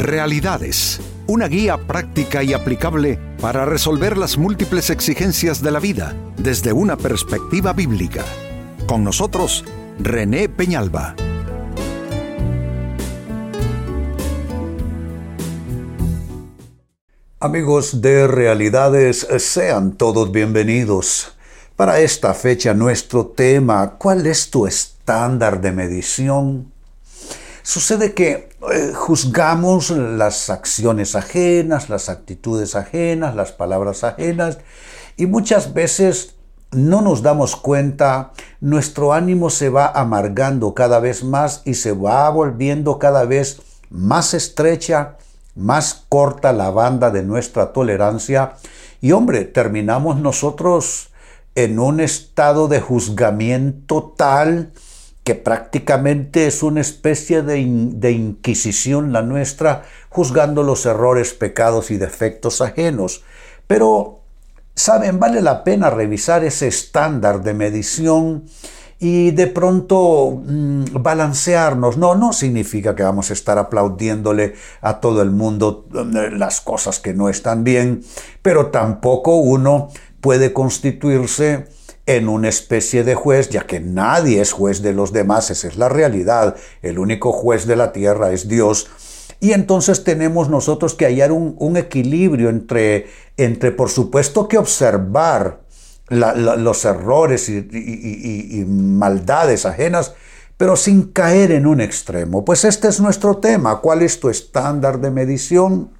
Realidades, una guía práctica y aplicable para resolver las múltiples exigencias de la vida desde una perspectiva bíblica. Con nosotros, René Peñalba. Amigos de Realidades, sean todos bienvenidos. Para esta fecha nuestro tema, ¿cuál es tu estándar de medición? Sucede que eh, juzgamos las acciones ajenas, las actitudes ajenas, las palabras ajenas y muchas veces no nos damos cuenta, nuestro ánimo se va amargando cada vez más y se va volviendo cada vez más estrecha, más corta la banda de nuestra tolerancia. Y hombre, terminamos nosotros en un estado de juzgamiento tal que prácticamente es una especie de, inquisición la nuestra, juzgando los errores, pecados y defectos ajenos. Pero, ¿saben? Vale la pena revisar ese estándar de medición y de pronto mm, balancearnos. No, no significa que vamos a estar aplaudiéndole a todo el mundo mm, las cosas que no están bien, pero tampoco uno puede constituirse en una especie de juez, ya que nadie es juez de los demás, esa es la realidad, el único juez de la tierra es Dios. Y entonces tenemos nosotros que hallar un, equilibrio entre, entre, por supuesto, que observar los errores y maldades ajenas, pero sin caer en un extremo. Pues este es nuestro tema. ¿Cuál es tu estándar de medición?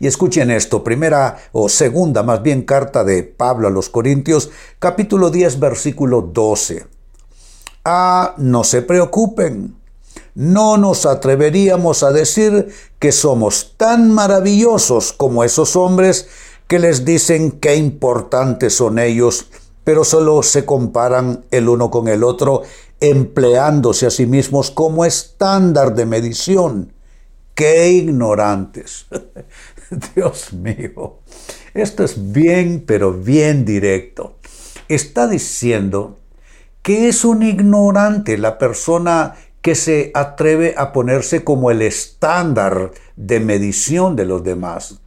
Y escuchen esto, primera o segunda más bien carta de Pablo a los Corintios, capítulo 10, versículo 12. Ah, no se preocupen, no nos atreveríamos a decir que somos tan maravillosos como esos hombres que les dicen qué importantes son ellos, pero solo se comparan el uno con el otro, empleándose a sí mismos como estándar de medición. ¡Qué ignorantes! Dios mío, esto es bien, pero bien directo. Está diciendo que es un ignorante la persona que se atreve a ponerse como el estándar de medición de los demás.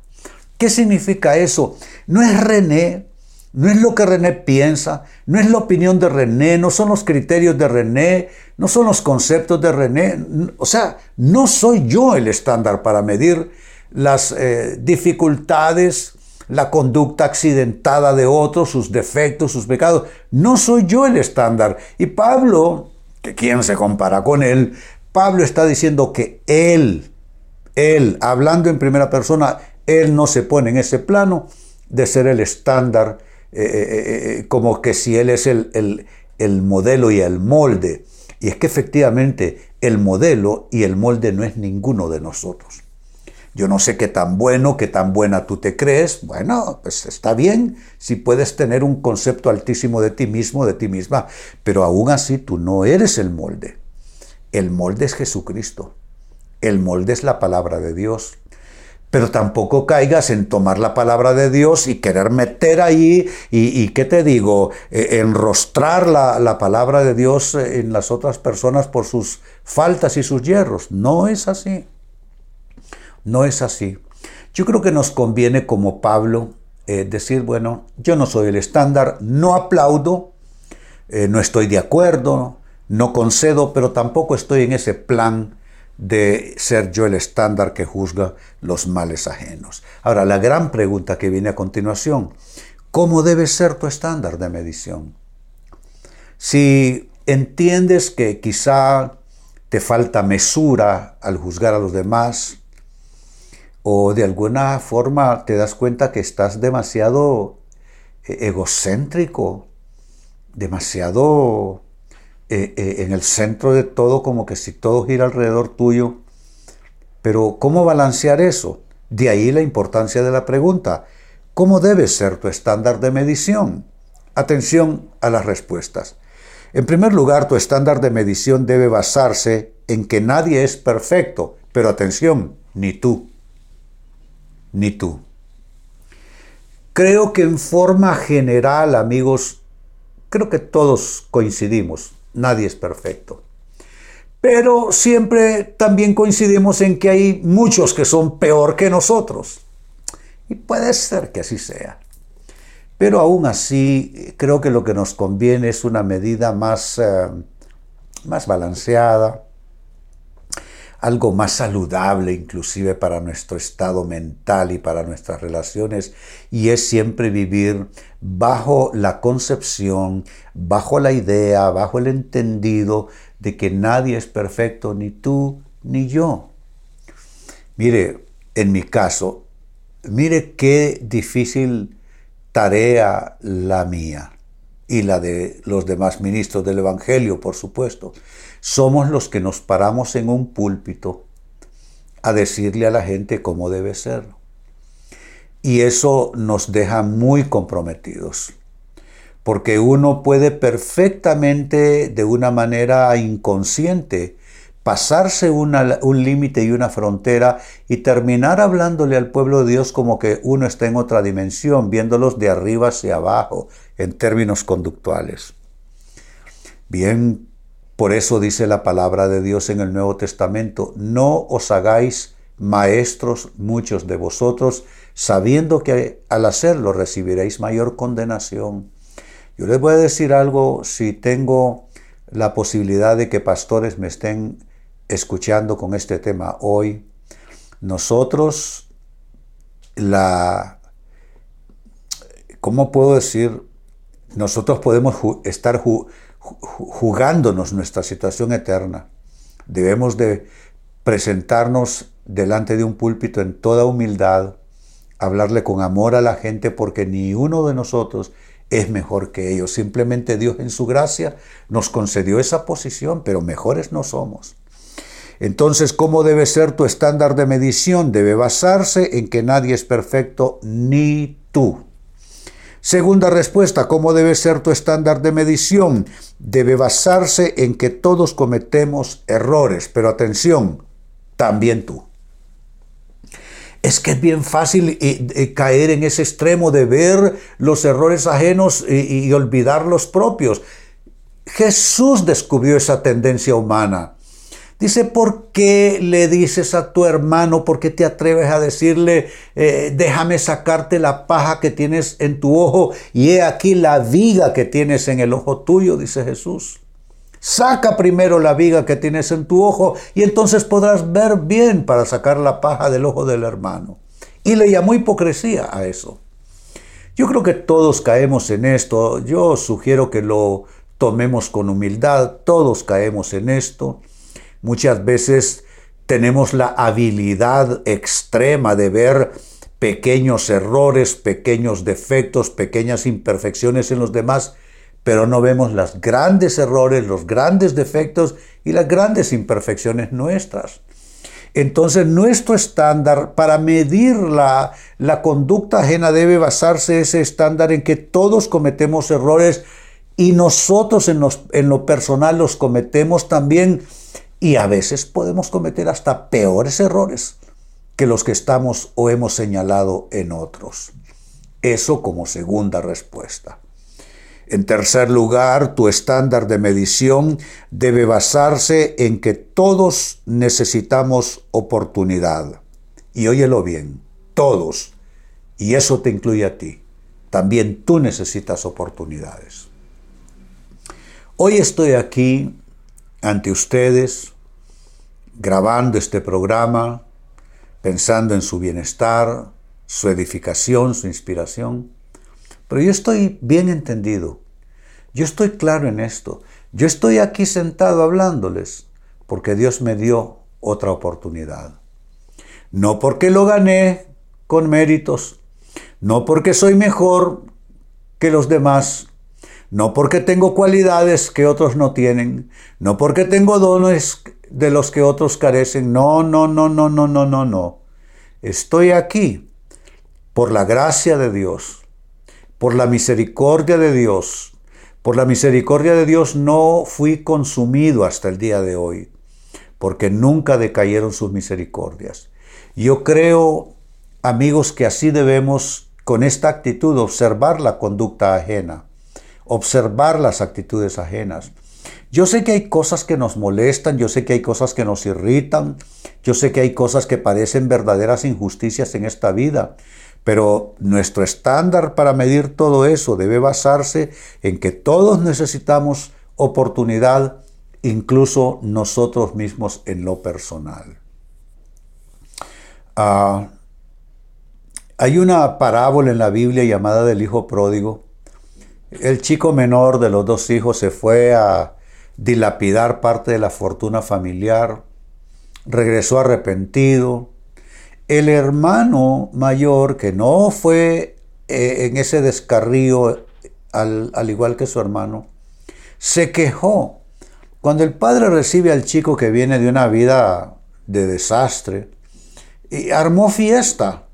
¿Qué significa eso? No es René, no es lo que René piensa, no es la opinión de René, no son los criterios de René, no son los conceptos de René. O sea, no soy yo el estándar para medir las eh, dificultades, la conducta accidentada de otros, sus defectos, sus pecados. No soy yo el estándar. Y Pablo, que quién se compara con él, Pablo está diciendo que él, él, hablando en primera persona, él no se pone en ese plano de ser el estándar, eh, eh, como que si él es el, el modelo y el molde. Y es que efectivamente el modelo y el molde no es ninguno de nosotros. Yo no sé qué tan bueno, qué tan buena tú te crees. Bueno, pues está bien si puedes tener un concepto altísimo de ti mismo, de ti misma, pero aún así tú no eres el molde. El molde es Jesucristo. El molde es la palabra de Dios. Pero tampoco caigas en tomar la palabra de Dios y querer meter ahí y, ¿qué te digo? E, enrostrar la, la palabra de Dios en las otras personas por sus faltas y sus hierros. No es así. No es así. Yo creo que nos conviene como Pablo eh, decir, bueno, yo no soy el estándar, no aplaudo, eh, no estoy de acuerdo, no concedo, pero tampoco estoy en ese plan de ser yo el estándar que juzga los males ajenos. Ahora, la gran pregunta que viene a continuación, ¿cómo debe ser tu estándar de medición? Si entiendes que quizá te falta mesura al juzgar a los demás, o de alguna forma te das cuenta que estás demasiado eh, egocéntrico, demasiado eh, eh, en el centro de todo, como que si todo gira alrededor tuyo. Pero ¿cómo balancear eso? De ahí la importancia de la pregunta. ¿Cómo debe ser tu estándar de medición? Atención a las respuestas. En primer lugar, tu estándar de medición debe basarse en que nadie es perfecto, pero atención, ni tú ni tú. Creo que en forma general, amigos, creo que todos coincidimos, nadie es perfecto. Pero siempre también coincidimos en que hay muchos que son peor que nosotros. Y puede ser que así sea. Pero aún así, creo que lo que nos conviene es una medida más, eh, más balanceada, algo más saludable inclusive para nuestro estado mental y para nuestras relaciones, y es siempre vivir bajo la concepción, bajo la idea, bajo el entendido de que nadie es perfecto, ni tú ni yo. Mire, en mi caso, mire qué difícil tarea la mía y la de los demás ministros del Evangelio, por supuesto. Somos los que nos paramos en un púlpito a decirle a la gente cómo debe ser. Y eso nos deja muy comprometidos, porque uno puede perfectamente, de una manera inconsciente, pasarse un límite y una frontera y terminar hablándole al pueblo de Dios como que uno está en otra dimensión, viéndolos de arriba hacia abajo en términos conductuales. Bien, por eso dice la palabra de Dios en el Nuevo Testamento, no os hagáis maestros muchos de vosotros, sabiendo que al hacerlo recibiréis mayor condenación. Yo les voy a decir algo, si tengo la posibilidad de que pastores me estén escuchando con este tema hoy, nosotros la, ¿cómo puedo decir? Nosotros podemos estar jugándonos nuestra situación eterna. Debemos de presentarnos delante de un púlpito en toda humildad, hablarle con amor a la gente porque ni uno de nosotros es mejor que ellos. Simplemente Dios en su gracia nos concedió esa posición, pero mejores no somos. Entonces, ¿cómo debe ser tu estándar de medición? Debe basarse en que nadie es perfecto, ni tú. Segunda respuesta, ¿cómo debe ser tu estándar de medición? Debe basarse en que todos cometemos errores, pero atención, también tú. Es que es bien fácil eh, eh, caer en ese extremo de ver los errores ajenos y olvidar los propios. Jesús descubrió esa tendencia humana. Dice, ¿por qué le dices a tu hermano, por qué te atreves a decirle, eh, déjame sacarte la paja que tienes en tu ojo y he aquí la viga que tienes en el ojo tuyo, dice Jesús. Saca primero la viga que tienes en tu ojo y entonces podrás ver bien para sacar la paja del ojo del hermano. Y le llamó hipocresía a eso. Yo creo que todos caemos en esto. Yo sugiero que lo tomemos con humildad. Todos caemos en esto. Muchas veces tenemos la habilidad extrema de ver pequeños errores, pequeños defectos, pequeñas imperfecciones en los demás, pero no vemos los grandes errores, los grandes defectos y las grandes imperfecciones nuestras. Entonces nuestro estándar para medir la, la conducta ajena debe basarse ese estándar en que todos cometemos errores y nosotros en, en lo personal los cometemos también y a veces podemos cometer hasta peores errores que los que estamos o hemos señalado en otros. Eso como segunda respuesta. En tercer lugar, tu estándar de medición debe basarse en que todos necesitamos oportunidad. Y óyelo bien, todos. Y eso te incluye a ti. También tú necesitas oportunidades. Hoy estoy aquí ante ustedes, grabando este programa, pensando en su bienestar, su edificación, su inspiración. Pero yo estoy bien entendido, yo estoy claro en esto, yo estoy aquí sentado hablándoles porque Dios me dio otra oportunidad. No porque lo gané con méritos, no porque soy mejor que los demás, no porque tengo cualidades que otros no tienen, no porque tengo dones de los que otros carecen. No, no, no, no, no, no, no, no. Estoy aquí por la gracia de Dios, por la misericordia de Dios. Por la misericordia de Dios no fui consumido hasta el día de hoy, porque nunca decayeron sus misericordias. Yo creo, amigos, que así debemos, con esta actitud, observar la conducta ajena observar las actitudes ajenas. Yo sé que hay cosas que nos molestan, yo sé que hay cosas que nos irritan, yo sé que hay cosas que parecen verdaderas injusticias en esta vida, pero nuestro estándar para medir todo eso debe basarse en que todos necesitamos oportunidad, incluso nosotros mismos en lo personal. Ah, hay una parábola en la Biblia llamada del Hijo Pródigo. El chico menor de los dos hijos se fue a dilapidar parte de la fortuna familiar, regresó arrepentido. El hermano mayor, que no fue eh, en ese descarrío al, al igual que su hermano, se quejó. Cuando el padre recibe al chico que viene de una vida de desastre, y armó fiesta.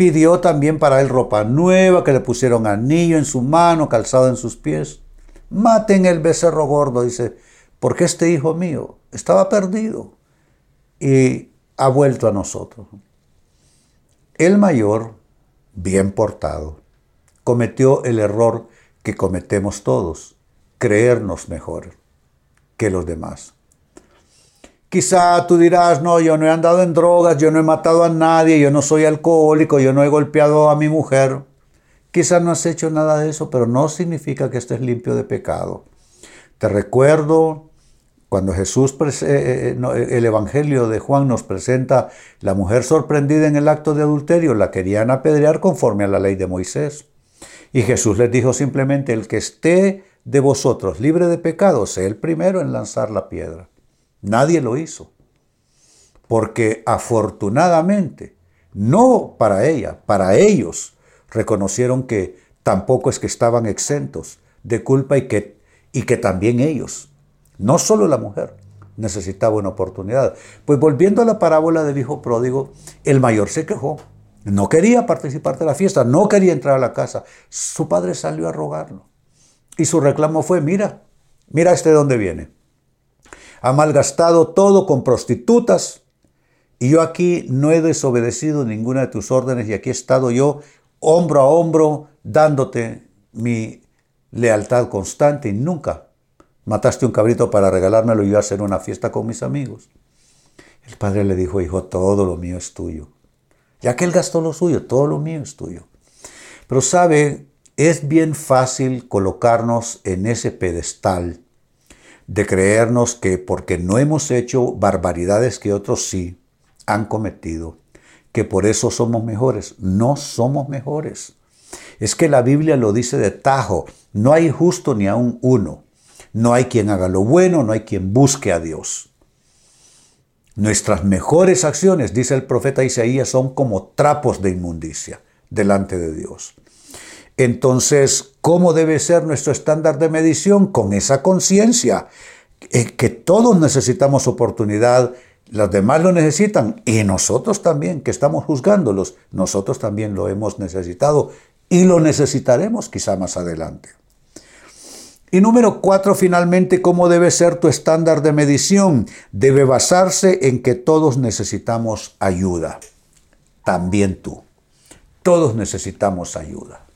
Pidió también para él ropa nueva, que le pusieron anillo en su mano, calzado en sus pies. Maten el becerro gordo, dice, porque este hijo mío estaba perdido y ha vuelto a nosotros. El mayor, bien portado, cometió el error que cometemos todos, creernos mejor que los demás. Quizá tú dirás, no, yo no he andado en drogas, yo no he matado a nadie, yo no soy alcohólico, yo no he golpeado a mi mujer. Quizá no has hecho nada de eso, pero no significa que estés limpio de pecado. Te recuerdo cuando Jesús, eh, eh, eh, el Evangelio de Juan nos presenta la mujer sorprendida en el acto de adulterio, la querían apedrear conforme a la ley de Moisés. Y Jesús les dijo simplemente, el que esté de vosotros libre de pecado, sea el primero en lanzar la piedra. Nadie lo hizo. Porque afortunadamente, no para ella, para ellos, reconocieron que tampoco es que estaban exentos de culpa y que, y que también ellos no solo la mujer necesitaba una oportunidad. Pues volviendo a la parábola del hijo pródigo, el mayor se quejó. No quería participar de la fiesta, no quería entrar a la casa. Su padre salió a rogarlo. Y su reclamo fue, mira, mira este de dónde viene. Ha malgastado todo con prostitutas. Y yo aquí no he desobedecido ninguna de tus órdenes y aquí he estado yo hombro a hombro dándote mi lealtad constante y nunca Mataste un cabrito para regalármelo y yo hacer una fiesta con mis amigos. El padre le dijo, hijo, todo lo mío es tuyo. Ya que él gastó lo suyo, todo lo mío es tuyo. Pero sabe, es bien fácil colocarnos en ese pedestal de creernos que porque no hemos hecho barbaridades que otros sí han cometido, que por eso somos mejores. No somos mejores. Es que la Biblia lo dice de tajo, no hay justo ni aún uno. No hay quien haga lo bueno, no hay quien busque a Dios. Nuestras mejores acciones, dice el profeta Isaías, son como trapos de inmundicia delante de Dios. Entonces, ¿cómo debe ser nuestro estándar de medición? Con esa conciencia, eh, que todos necesitamos oportunidad, los demás lo necesitan y nosotros también, que estamos juzgándolos, nosotros también lo hemos necesitado y lo necesitaremos quizá más adelante. Y número cuatro, finalmente, ¿cómo debe ser tu estándar de medición? Debe basarse en que todos necesitamos ayuda. También tú. Todos necesitamos ayuda.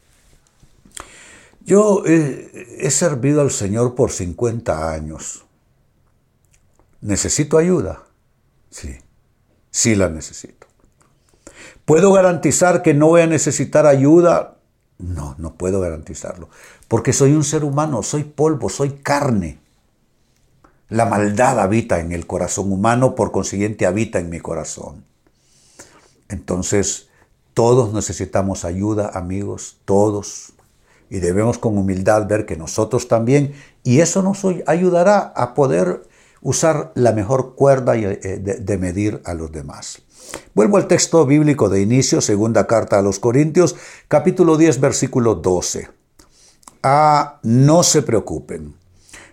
Yo he, servido al Señor por 50 años. ¿Necesito ayuda? Sí, sí la necesito. ¿Puedo garantizar que no voy a necesitar ayuda? No, no puedo garantizarlo porque soy un ser humano, soy polvo, soy carne. La maldad habita en el corazón humano, por consiguiente habita en mi corazón. Entonces, todos necesitamos ayuda, amigos, todos. Y debemos con humildad ver que nosotros también, y eso nos ayudará a poder usar la mejor cuerda eh, de medir a los demás. Vuelvo al texto bíblico de inicio, segunda carta a los Corintios, capítulo 10, versículo 12. Ah, no se preocupen.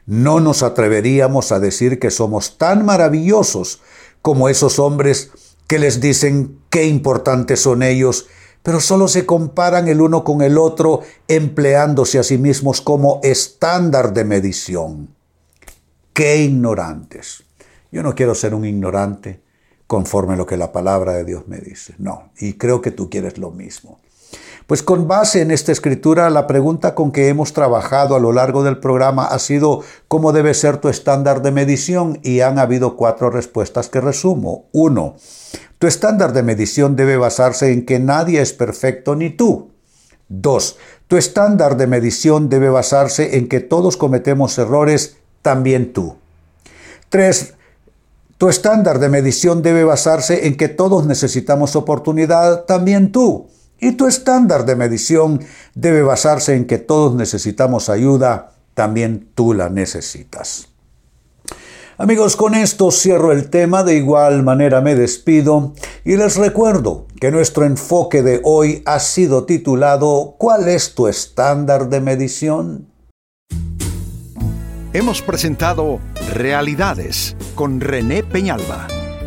No nos atreveríamos a decir que somos tan maravillosos como esos hombres que les dicen qué importantes son ellos, pero solo se comparan el uno con el otro empleándose a sí mismos como estándar de medición. Qué ignorantes. Yo no quiero ser un ignorante conforme a lo que la palabra de Dios me dice. No, y creo que tú quieres lo mismo. Pues con base en esta escritura, la pregunta con que hemos trabajado a lo largo del programa ha sido ¿cómo debe ser tu estándar de medición? Y han habido cuatro respuestas que resumo. Uno, tu estándar de medición debe basarse en que nadie es perfecto ni tú. Dos, tu estándar de medición debe basarse en que todos cometemos errores, también tú. Tres, tu estándar de medición debe basarse en que todos necesitamos oportunidad, también tú. Y tu estándar de medición debe basarse en que todos necesitamos ayuda, también tú la necesitas. Amigos, con esto cierro el tema, de igual manera me despido y les recuerdo que nuestro enfoque de hoy ha sido titulado ¿Cuál es tu estándar de medición? Hemos presentado Realidades con René Peñalba.